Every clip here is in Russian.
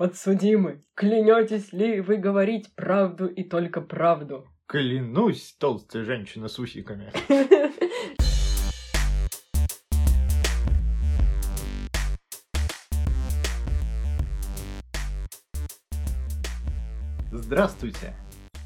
Подсудимый, клянетесь ли вы говорить правду и только правду? Клянусь, толстая женщина с усиками. Здравствуйте!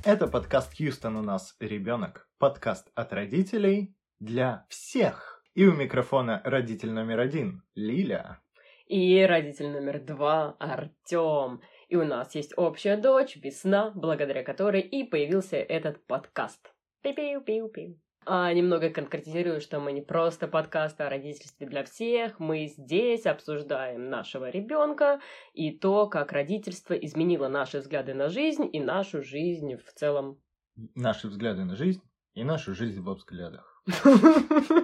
Это подкаст Хьюстон у нас ребенок. Подкаст от родителей для всех. И у микрофона родитель номер один Лиля. И родитель номер два Артем. И у нас есть общая дочь Весна, благодаря которой и появился этот подкаст. Пиу-пиу-пиу-пиу. А немного конкретизирую, что мы не просто подкаст о родительстве для всех, мы здесь обсуждаем нашего ребенка и то, как родительство изменило наши взгляды на жизнь и нашу жизнь в целом. Наши взгляды на жизнь и нашу жизнь во взглядах.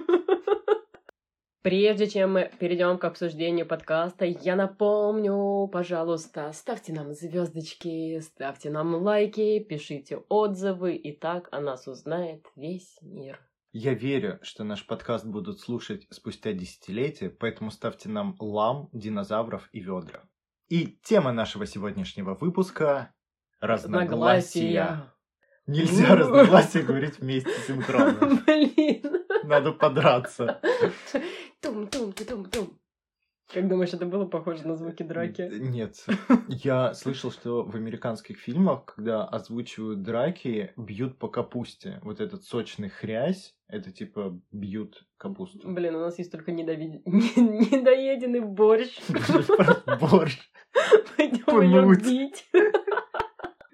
Прежде чем мы перейдем к обсуждению подкаста, я напомню, пожалуйста, ставьте нам звездочки, ставьте нам лайки, пишите отзывы, и так о нас узнает весь мир. Я верю, что наш подкаст будут слушать спустя десятилетия, поэтому ставьте нам лам, динозавров и ведра. И тема нашего сегодняшнего выпуска — разногласия. Нельзя разногласия говорить вместе синхронно. Блин. Надо подраться. Тум-тум-тум-тум. Как думаешь, это было похоже на звуки драки? Нет. Я слышал, что в американских фильмах, когда озвучивают драки, бьют по капусте. Вот этот сочный хрясь, это типа бьют капусту. Блин, у нас есть только недовид... недоеденный борщ. Борщ. Пойдем ее бить.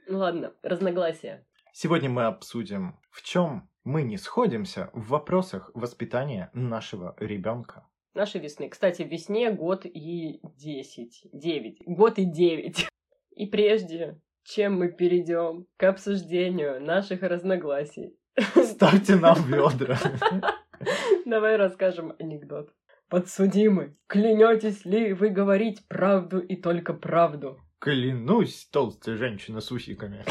Ну ладно, разногласия. Сегодня мы обсудим, в чем мы не сходимся в вопросах воспитания нашего ребенка. Нашей весны. Кстати, весне год и десять. Девять. Год и девять. И прежде, чем мы перейдем к обсуждению наших разногласий. Ставьте нам ведра. Давай расскажем анекдот. Подсудимый, клянетесь ли вы говорить правду и только правду? Клянусь, толстая женщина с усиками.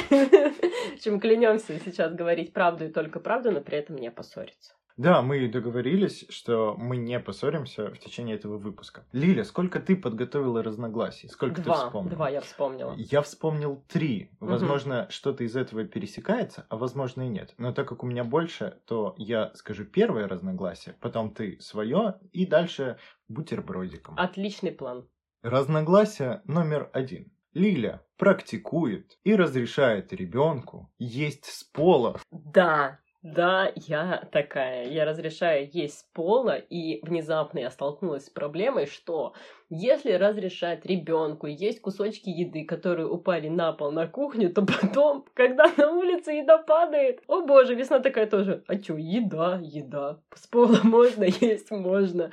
Чем клянемся сейчас говорить правду и только правду, но при этом не поссориться. Да, мы договорились, что мы не поссоримся в течение этого выпуска. Лиля, сколько ты подготовила разногласий? Сколько два, ты вспомнила? Два я вспомнила. Я вспомнил три. Возможно, угу. что-то из этого пересекается, а возможно и нет. Но так как у меня больше, то я скажу первое разногласие, потом ты свое, и дальше бутербродиком. Отличный план. Разногласие номер один. Лиля практикует и разрешает ребенку есть с пола. Да, да, я такая. Я разрешаю есть с пола, и внезапно я столкнулась с проблемой, что если разрешать ребенку есть кусочки еды, которые упали на пол на кухню, то потом, когда на улице еда падает, о боже, весна такая тоже. А чё, еда, еда. С пола можно есть, можно.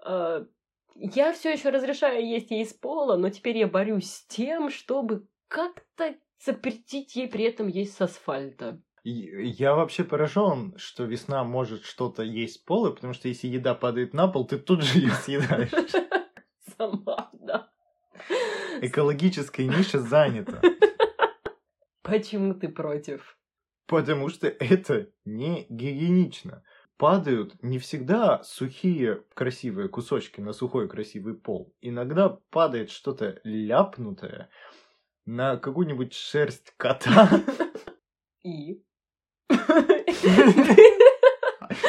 А, я все еще разрешаю есть ей из пола, но теперь я борюсь с тем, чтобы как-то запретить ей при этом есть с асфальта. Я вообще поражен, что весна может что-то есть с пола, потому что если еда падает на пол, ты тут же ее съедаешь. Сама, да. Экологическая ниша занята. Почему ты против? Потому что это не гигиенично падают не всегда сухие красивые кусочки на сухой красивый пол. Иногда падает что-то ляпнутое на какую-нибудь шерсть кота. И?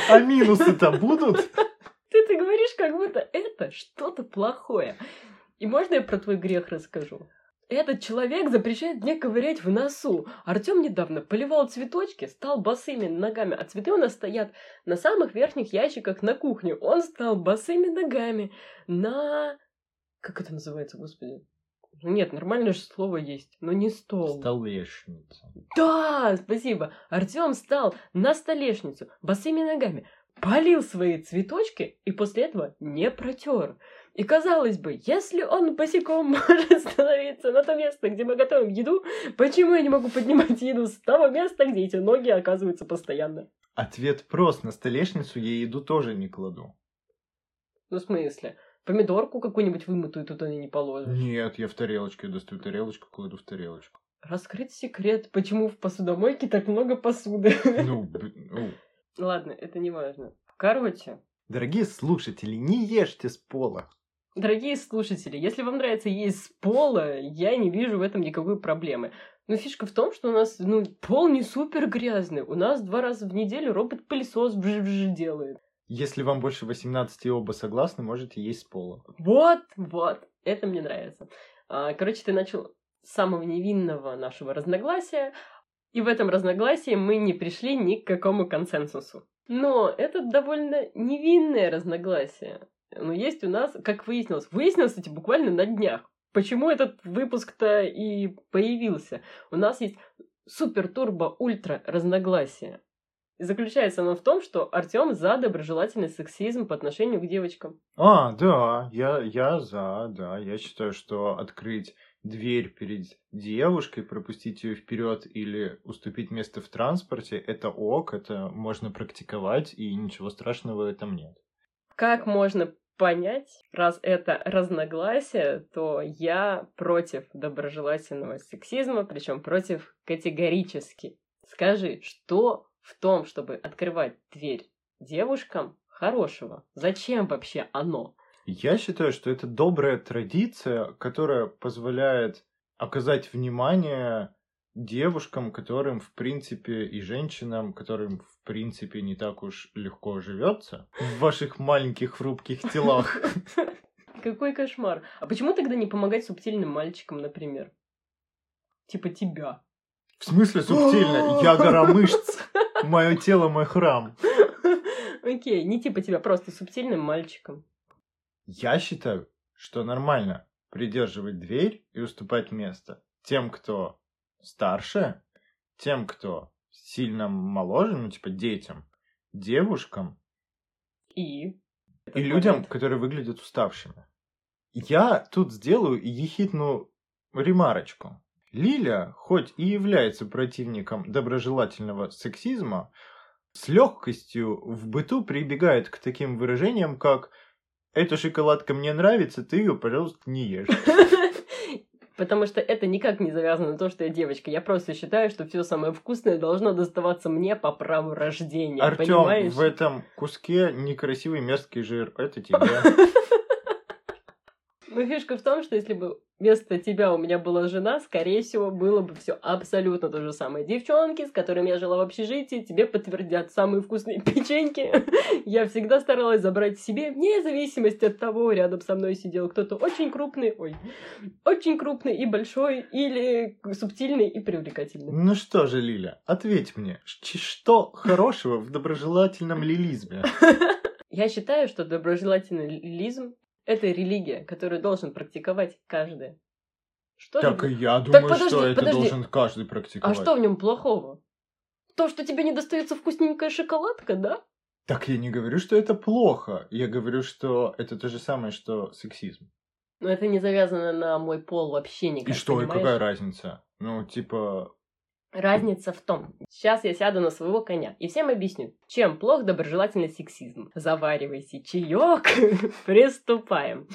А минусы-то будут? Ты, ты говоришь, как будто это что-то плохое. И можно я про твой грех расскажу? Этот человек запрещает мне ковырять в носу. Артем недавно поливал цветочки, стал босыми ногами, а цветы у нас стоят на самых верхних ящиках на кухне. Он стал босыми ногами на... Как это называется, господи? Нет, нормальное же слово есть, но не стол. Столешница. Да, спасибо. Артем стал на столешницу босыми ногами, полил свои цветочки и после этого не протер. И казалось бы, если он босиком может становиться на то место, где мы готовим еду, почему я не могу поднимать еду с того места, где эти ноги оказываются постоянно? Ответ прост. На столешницу я еду тоже не кладу. Ну, в смысле? Помидорку какую-нибудь вымытую туда не положишь? Нет, я в тарелочке достаю тарелочку, кладу в тарелочку. Раскрыть секрет, почему в посудомойке так много посуды. Ну, ну. Ладно, это не важно. Короче. Дорогие слушатели, не ешьте с пола. Дорогие слушатели, если вам нравится есть с пола, я не вижу в этом никакой проблемы. Но фишка в том, что у нас ну, пол не супер грязный. У нас два раза в неделю робот-пылесос делает. Если вам больше 18 и оба согласны, можете есть с пола. Вот, вот, это мне нравится. А, короче, ты начал с самого невинного нашего разногласия, и в этом разногласии мы не пришли ни к какому консенсусу. Но это довольно невинное разногласие. Но есть у нас, как выяснилось, выяснилось, кстати, буквально на днях. Почему этот выпуск-то и появился? У нас есть супер-турбо-ультра разногласие. И заключается оно в том, что Артем за доброжелательный сексизм по отношению к девочкам. А, да, я, я за, да. Я считаю, что открыть дверь перед девушкой, пропустить ее вперед или уступить место в транспорте, это ок, это можно практиковать, и ничего страшного в этом нет. Как можно понять, раз это разногласие, то я против доброжелательного сексизма, причем против категорически. Скажи, что в том, чтобы открывать дверь девушкам хорошего? Зачем вообще оно? Я считаю, что это добрая традиция, которая позволяет оказать внимание девушкам, которым, в принципе, и женщинам, которым, в принципе, не так уж легко живется в ваших маленьких хрупких телах. Какой кошмар. А почему тогда не помогать субтильным мальчикам, например? Типа тебя. В смысле субтильно? Я гора мышц. Мое тело мой храм. Окей, не типа тебя, просто субтильным мальчиком. Я считаю, что нормально придерживать дверь и уступать место тем, кто старше, тем, кто сильно моложе, ну, типа детям, девушкам. И? И людям, которые выглядят уставшими. Я тут сделаю ехидную ремарочку. Лиля, хоть и является противником доброжелательного сексизма, с легкостью в быту прибегает к таким выражениям, как «эта шоколадка мне нравится, ты ее, пожалуйста, не ешь». Потому что это никак не завязано на то, что я девочка. Я просто считаю, что все самое вкусное должно доставаться мне по праву рождения. Артем, в этом куске некрасивый мерзкий жир. Это тебе. Фишка в том, что если бы вместо тебя у меня была жена, скорее всего, было бы все абсолютно то же самое. Девчонки, с которыми я жила в общежитии, тебе подтвердят самые вкусные печеньки. я всегда старалась забрать себе, вне зависимости от того, рядом со мной сидел кто-то очень крупный, ой, очень крупный и большой, или субтильный и привлекательный. Ну что же, Лиля, ответь мне, что хорошего в доброжелательном лилизме? Я считаю, что доброжелательный лилизм это религия, которую должен практиковать каждый. Что так же... и я думаю, так, подожди, что это подожди. должен каждый практиковать. А что в нем плохого? То, что тебе не достается вкусненькая шоколадка, да? Так я не говорю, что это плохо. Я говорю, что это то же самое, что сексизм. Но это не завязано на мой пол вообще никак. И что, понимаешь? и какая разница? Ну, типа, Разница в том, сейчас я сяду на своего коня и всем объясню, чем плох доброжелательный сексизм. Заваривайся чаек, приступаем.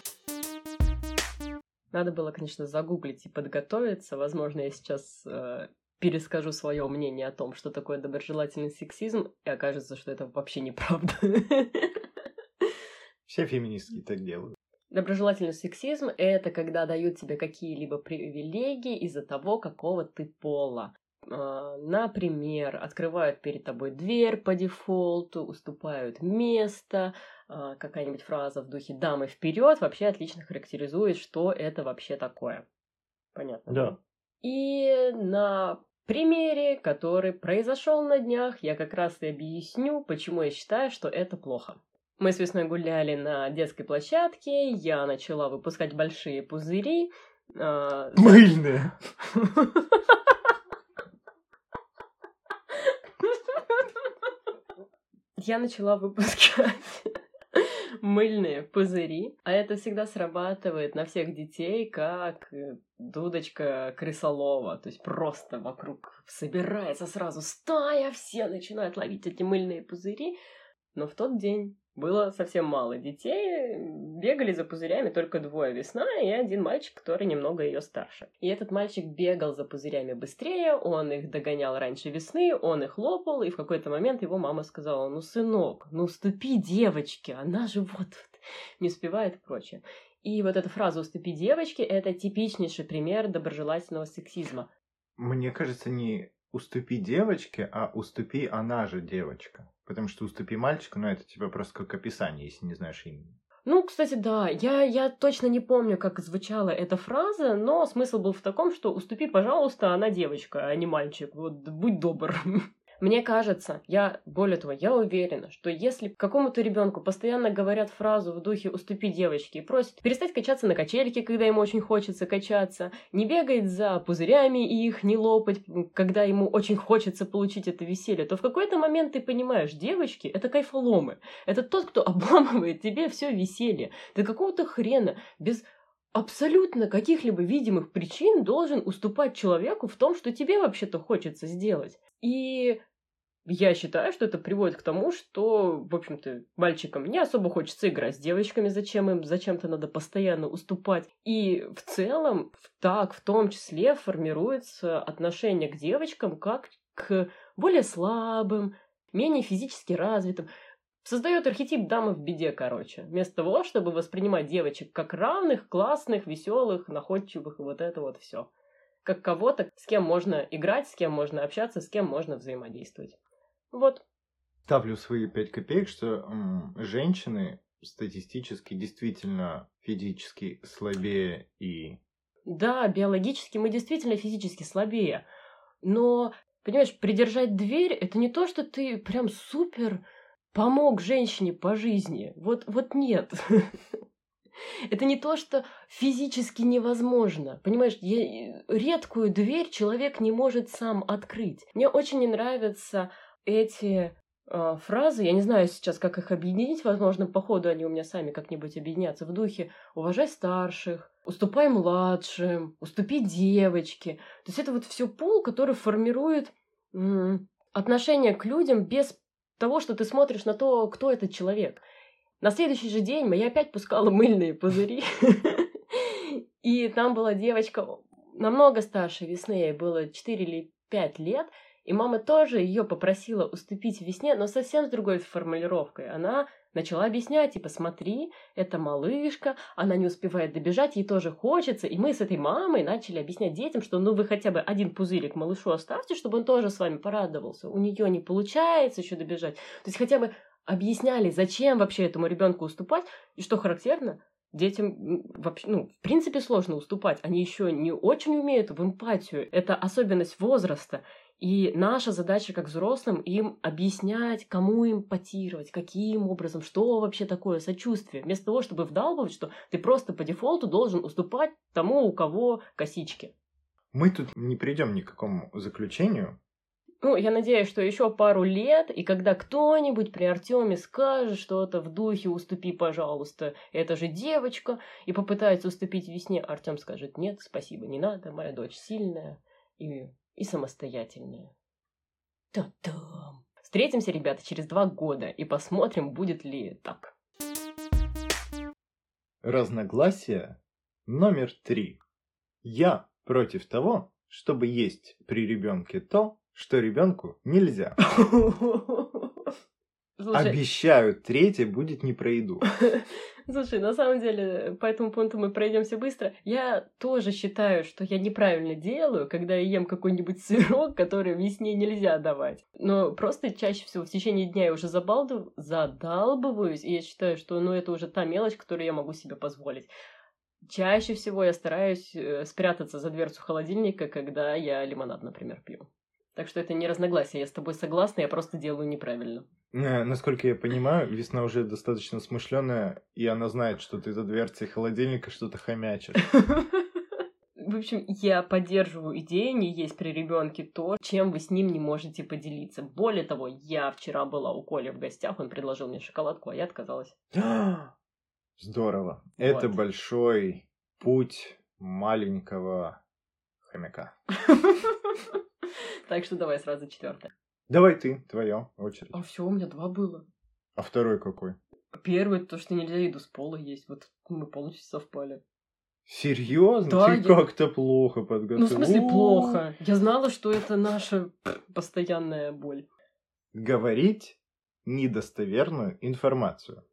Надо было, конечно, загуглить и подготовиться. Возможно, я сейчас э, перескажу свое мнение о том, что такое доброжелательный сексизм, и окажется, что это вообще неправда. Все феминистки так делают. Доброжелательный сексизм — это когда дают тебе какие-либо привилегии из-за того, какого ты пола. А, например, открывают перед тобой дверь по дефолту, уступают место, а, какая-нибудь фраза в духе «дамы вперед» вообще отлично характеризует, что это вообще такое. Понятно? Да. И на примере, который произошел на днях, я как раз и объясню, почему я считаю, что это плохо. Мы с весной гуляли на детской площадке, я начала выпускать большие пузыри. Э, Мыльные. я начала выпускать мыльные пузыри, а это всегда срабатывает на всех детей, как э, дудочка крысолова, то есть просто вокруг собирается сразу стая, все начинают ловить эти мыльные пузыри, но в тот день было совсем мало детей, бегали за пузырями только двое, весна и один мальчик, который немного ее старше. И этот мальчик бегал за пузырями быстрее, он их догонял раньше весны, он их лопал, и в какой-то момент его мама сказала, ну, сынок, ну, ступи девочке, она же вот не успевает и прочее. И вот эта фраза «уступи девочке» — это типичнейший пример доброжелательного сексизма. Мне кажется, не уступи девочке, а уступи она же девочка. Потому что уступи мальчику, ну это типа просто как описание, если не знаешь имени. Ну, кстати, да, я, я точно не помню, как звучала эта фраза, но смысл был в таком, что уступи, пожалуйста, она девочка, а не мальчик. Вот будь добр. Мне кажется, я, более того, я уверена, что если какому-то ребенку постоянно говорят фразу в духе «уступи девочке» и просят перестать качаться на качельке, когда ему очень хочется качаться, не бегать за пузырями и их не лопать, когда ему очень хочется получить это веселье, то в какой-то момент ты понимаешь, девочки — это кайфоломы. Это тот, кто обламывает тебе все веселье. Ты какого-то хрена без абсолютно каких-либо видимых причин должен уступать человеку в том, что тебе вообще-то хочется сделать. И я считаю, что это приводит к тому, что, в общем-то, мальчикам не особо хочется играть с девочками, зачем им зачем-то надо постоянно уступать. И в целом, так в том числе формируется отношение к девочкам как к более слабым, менее физически развитым. Создает архетип дамы в беде, короче. Вместо того, чтобы воспринимать девочек как равных, классных, веселых, находчивых и вот это вот все. Как кого-то, с кем можно играть, с кем можно общаться, с кем можно взаимодействовать. Вот. Ставлю свои пять копеек, что м, женщины статистически действительно физически слабее и... Да, биологически мы действительно физически слабее. Но, понимаешь, придержать дверь — это не то, что ты прям супер помог женщине по жизни. Вот, вот нет. Это не то, что физически невозможно. Понимаешь, я, редкую дверь человек не может сам открыть. Мне очень не нравится эти э, фразы, я не знаю сейчас, как их объединить, возможно, по ходу они у меня сами как-нибудь объединятся в духе «уважай старших», «уступай младшим», «уступи девочке». То есть это вот все пул, который формирует м- отношение к людям без того, что ты смотришь на то, кто этот человек. На следующий же день я опять пускала мыльные пузыри. И там была девочка намного старше весны, ей было 4 или 5 лет, и мама тоже ее попросила уступить весне, но совсем с другой формулировкой. Она начала объяснять, типа, смотри, это малышка, она не успевает добежать, ей тоже хочется. И мы с этой мамой начали объяснять детям, что ну вы хотя бы один пузырик малышу оставьте, чтобы он тоже с вами порадовался. У нее не получается еще добежать. То есть хотя бы объясняли, зачем вообще этому ребенку уступать. И что характерно, детям вообще, ну, в принципе, сложно уступать. Они еще не очень умеют в эмпатию. Это особенность возраста. И наша задача как взрослым им объяснять, кому импотировать, каким образом, что вообще такое сочувствие. Вместо того, чтобы вдалбывать, что ты просто по дефолту должен уступать тому, у кого косички. Мы тут не придем ни к какому заключению. Ну, я надеюсь, что еще пару лет, и когда кто-нибудь при Артеме скажет что-то в духе «уступи, пожалуйста, это же девочка», и попытается уступить весне, Артем скажет «нет, спасибо, не надо, моя дочь сильная и и самостоятельные. Та-дам! Встретимся, ребята, через два года и посмотрим, будет ли так. Разногласие номер три. Я против того, чтобы есть при ребенке то, что ребенку нельзя. Слушай, Обещаю, третье будет не про еду. Слушай, на самом деле, по этому пункту мы пройдемся быстро. Я тоже считаю, что я неправильно делаю, когда я ем какой-нибудь сырок, который весне нельзя давать. Но просто чаще всего в течение дня я уже забалдыв... задалбываюсь, и я считаю, что ну, это уже та мелочь, которую я могу себе позволить. Чаще всего я стараюсь э, спрятаться за дверцу холодильника, когда я лимонад, например, пью. Так что это не разногласие, я с тобой согласна, я просто делаю неправильно. Э, насколько я понимаю, весна уже достаточно смышленая, и она знает, что ты за дверцей холодильника что-то хомячишь. В общем, я поддерживаю идею не есть при ребенке то, чем вы с ним не можете поделиться. Более того, я вчера была у Коли в гостях, он предложил мне шоколадку, а я отказалась. Здорово. Вот. Это большой путь маленького хомяка. Так что давай сразу четвертое. Давай ты, твоя очередь. А все, у меня два было. А второй какой? Первый, то, что нельзя еду с пола есть. Вот мы полностью совпали. Серьезно? Да, Ты я... как-то плохо подготовил. Ну, в смысле, плохо. Я знала, что это наша постоянная боль. Говорить недостоверную информацию.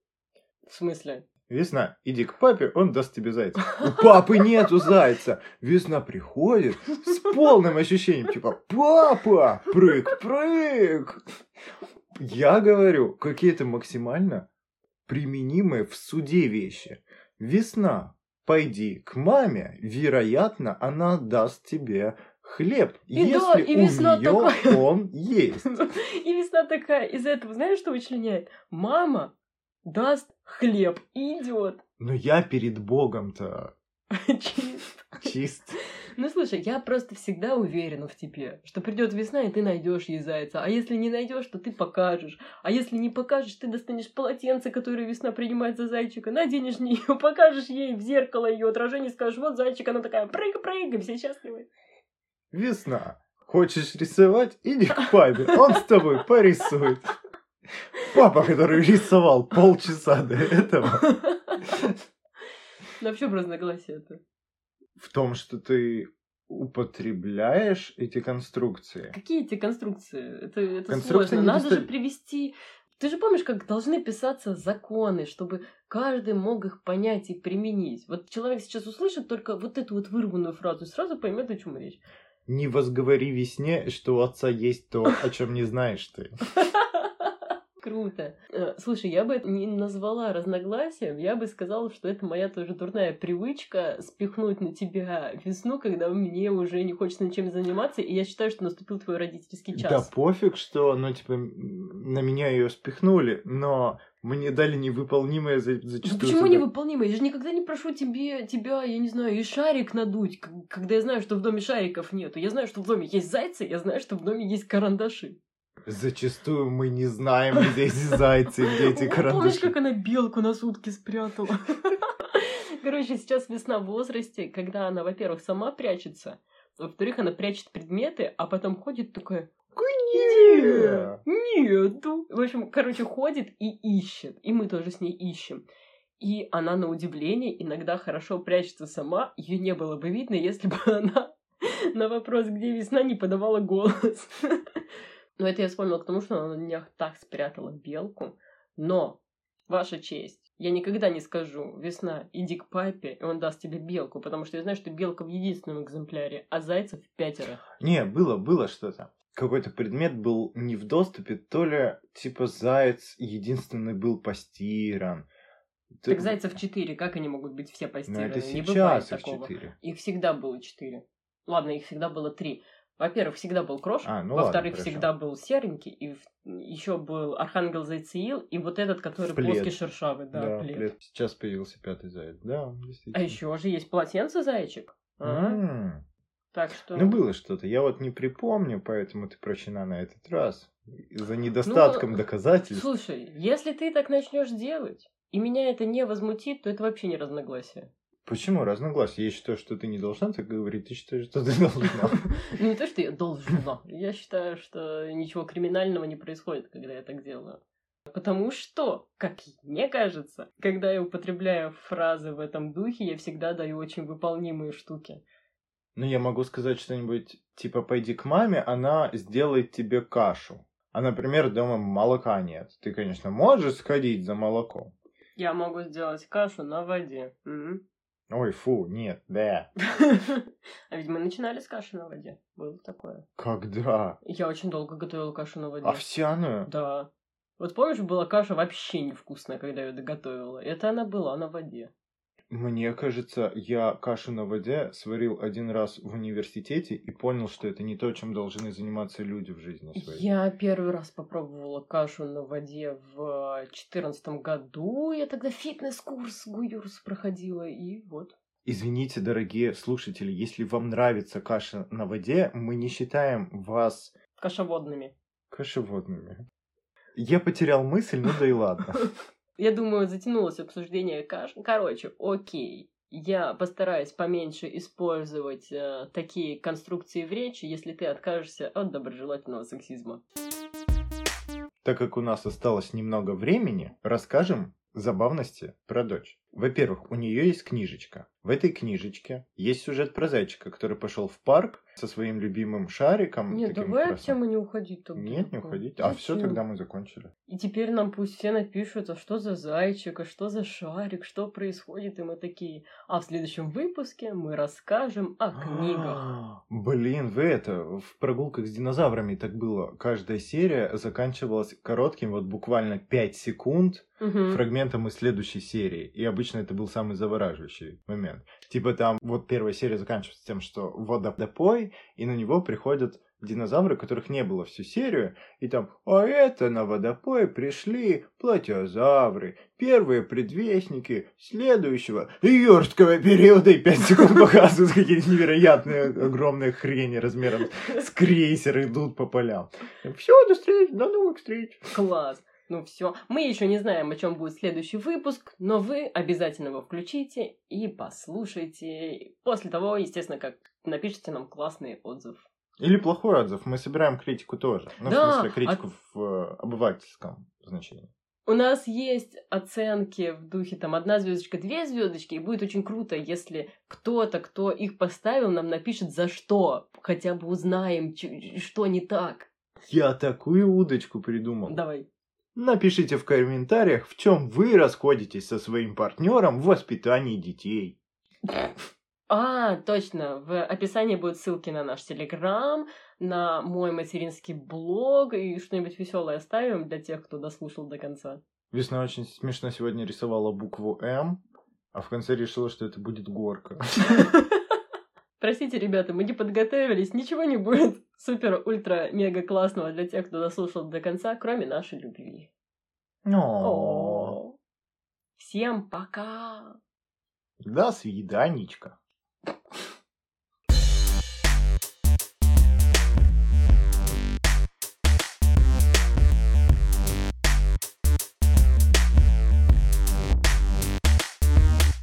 В смысле? Весна, иди к папе, он даст тебе зайца. У папы нету зайца. Весна приходит с полным ощущением, типа, папа, прыг, прыг. Я говорю, какие-то максимально применимые в суде вещи. Весна, пойди к маме, вероятно, она даст тебе хлеб, и если да, и весна у нее такая... он есть. И весна такая, из-за этого, знаешь, что вычленяет? Мама даст хлеб и идет. Но я перед Богом-то чист. Чист. Ну слушай, я просто всегда уверена в тебе, что придет весна, и ты найдешь ей зайца. А если не найдешь, то ты покажешь. А если не покажешь, ты достанешь полотенце, которое весна принимает за зайчика, наденешь нее, покажешь ей в зеркало ее отражение, скажешь, вот зайчик, она такая, прыг, прыг, все счастливы. Весна. Хочешь рисовать? Иди к папе, он с тобой порисует. Папа, который рисовал полчаса до этого. Ну, вообще разногласие это. В том, что ты употребляешь эти конструкции. Какие эти конструкции? Это, это конструкции сложно. Надо доста... же привести... Ты же помнишь, как должны писаться законы, чтобы каждый мог их понять и применить. Вот человек сейчас услышит только вот эту вот вырванную фразу и сразу поймет, о чем речь. Не возговори весне, что у отца есть то, о чем не знаешь ты. Круто. Э, слушай, я бы не назвала разногласием, я бы сказала, что это моя тоже дурная привычка спихнуть на тебя весну, когда мне уже не хочется ничем заниматься, и я считаю, что наступил твой родительский час. Да пофиг, что, ну, типа, на меня ее спихнули, но мне дали невыполнимое за, зачастую. Ну почему невыполнимое? Я же никогда не прошу тебе, тебя, я не знаю, и шарик надуть, когда я знаю, что в доме шариков нету. Я знаю, что в доме есть зайцы, я знаю, что в доме есть карандаши. Зачастую мы не знаем, где эти зайцы, где эти карандаши. Помнишь, как она белку на сутки спрятала? Короче, сейчас весна в возрасте, когда она, во-первых, сама прячется, во-вторых, она прячет предметы, а потом ходит такая, где? Нету. В общем, короче, ходит и ищет. И мы тоже с ней ищем. И она, на удивление, иногда хорошо прячется сама. Ее не было бы видно, если бы она на вопрос, где весна, не подавала голос. Но это я вспомнила к тому, что она на днях так спрятала белку. Но, ваша честь, я никогда не скажу, весна, иди к папе, и он даст тебе белку, потому что я знаю, что белка в единственном экземпляре, а зайцев в пятеро. Не, было, было что-то. Какой-то предмет был не в доступе, то ли типа заяц единственный был постиран. Так зайцев четыре, как они могут быть все постираны? Ну это сейчас их четыре. Их всегда было четыре. Ладно, их всегда было три. Во-первых, всегда был Крош, а, ну во-вторых, всегда был серенький, и еще был Архангел Зайциил, и вот этот, который плед. плоский шершавый, да, да плед. плед. Сейчас появился пятый заяц, да, действительно. А еще же есть полотенце зайчик. А? Так что... Ну, было что-то. Я вот не припомню, поэтому ты прощена на этот раз. За недостатком ну, доказательств. Слушай, если ты так начнешь делать, и меня это не возмутит, то это вообще не разногласие. Почему разногласия? Я считаю, что ты не должна так говорить, ты считаешь, что ты должна. Ну, не то, что я должна. Я считаю, что ничего криминального не происходит, когда я так делаю. Потому что, как мне кажется, когда я употребляю фразы в этом духе, я всегда даю очень выполнимые штуки. Ну, я могу сказать что-нибудь, типа, пойди к маме, она сделает тебе кашу. А, например, дома молока нет. Ты, конечно, можешь сходить за молоком. Я могу сделать кашу на воде. Ой, фу, нет, да. А ведь мы начинали с каши на воде. Было такое. Когда? Я очень долго готовила кашу на воде. Овсяную? Да. Вот помнишь, была каша вообще невкусная, когда я ее доготовила. Это она была на воде. Мне кажется, я кашу на воде сварил один раз в университете и понял, что это не то, чем должны заниматься люди в жизни своей. Я первый раз попробовала кашу на воде в четырнадцатом году. Я тогда фитнес-курс Гуюрс проходила, и вот. Извините, дорогие слушатели, если вам нравится каша на воде, мы не считаем вас... Кашеводными. Кашеводными. Я потерял мысль, ну да и ладно. Я думаю, затянулось обсуждение. Короче, окей. Я постараюсь поменьше использовать э, такие конструкции в речи, если ты откажешься от доброжелательного сексизма. Так как у нас осталось немного времени, расскажем, забавности про дочь. Во-первых, у нее есть книжечка. В этой книжечке есть сюжет про зайчика, который пошел в парк со своим любимым шариком. Нет, давай от темы не уходить. Нет, не уходить. А все, тогда мы закончили. И теперь нам пусть все напишут, а что за зайчик, а что за шарик, что происходит, и мы такие. А в следующем выпуске мы расскажем о книгах. Блин, вы это, в прогулках с динозаврами так было. Каждая серия заканчивалась коротким, вот буквально 5 секунд, фрагментом из следующей серии. И обычно это был самый завораживающий момент. Типа там вот первая серия заканчивается тем, что водопой, и на него приходят динозавры, которых не было всю серию, и там, а это на водопой пришли платиозавры, первые предвестники следующего юрского периода, и пять секунд показывают какие-то невероятные огромные хрени размером с крейсер идут по полям. Все, до встречи, до новых встреч. Класс. Ну все, мы еще не знаем, о чем будет следующий выпуск, но вы обязательно его включите и послушайте. После того, естественно, как напишите нам классный отзыв. Или плохой отзыв. Мы собираем критику тоже. Ну, да, в смысле, критику а... в э, обывательском значении. У нас есть оценки в духе там одна звездочка, две звездочки, и будет очень круто, если кто-то, кто их поставил, нам напишет за что, хотя бы узнаем, что не так. Я такую удочку придумал. Давай. Напишите в комментариях, в чем вы расходитесь со своим партнером в воспитании детей. А, точно. В описании будут ссылки на наш телеграм, на мой материнский блог и что-нибудь веселое оставим для тех, кто дослушал до конца. Весна очень смешно сегодня рисовала букву М, а в конце решила, что это будет горка. Простите, ребята, мы не подготовились, ничего не будет супер-ультра-мега классного для тех, кто дослушал до конца, кроме нашей любви. О. Всем пока! До свиданечка.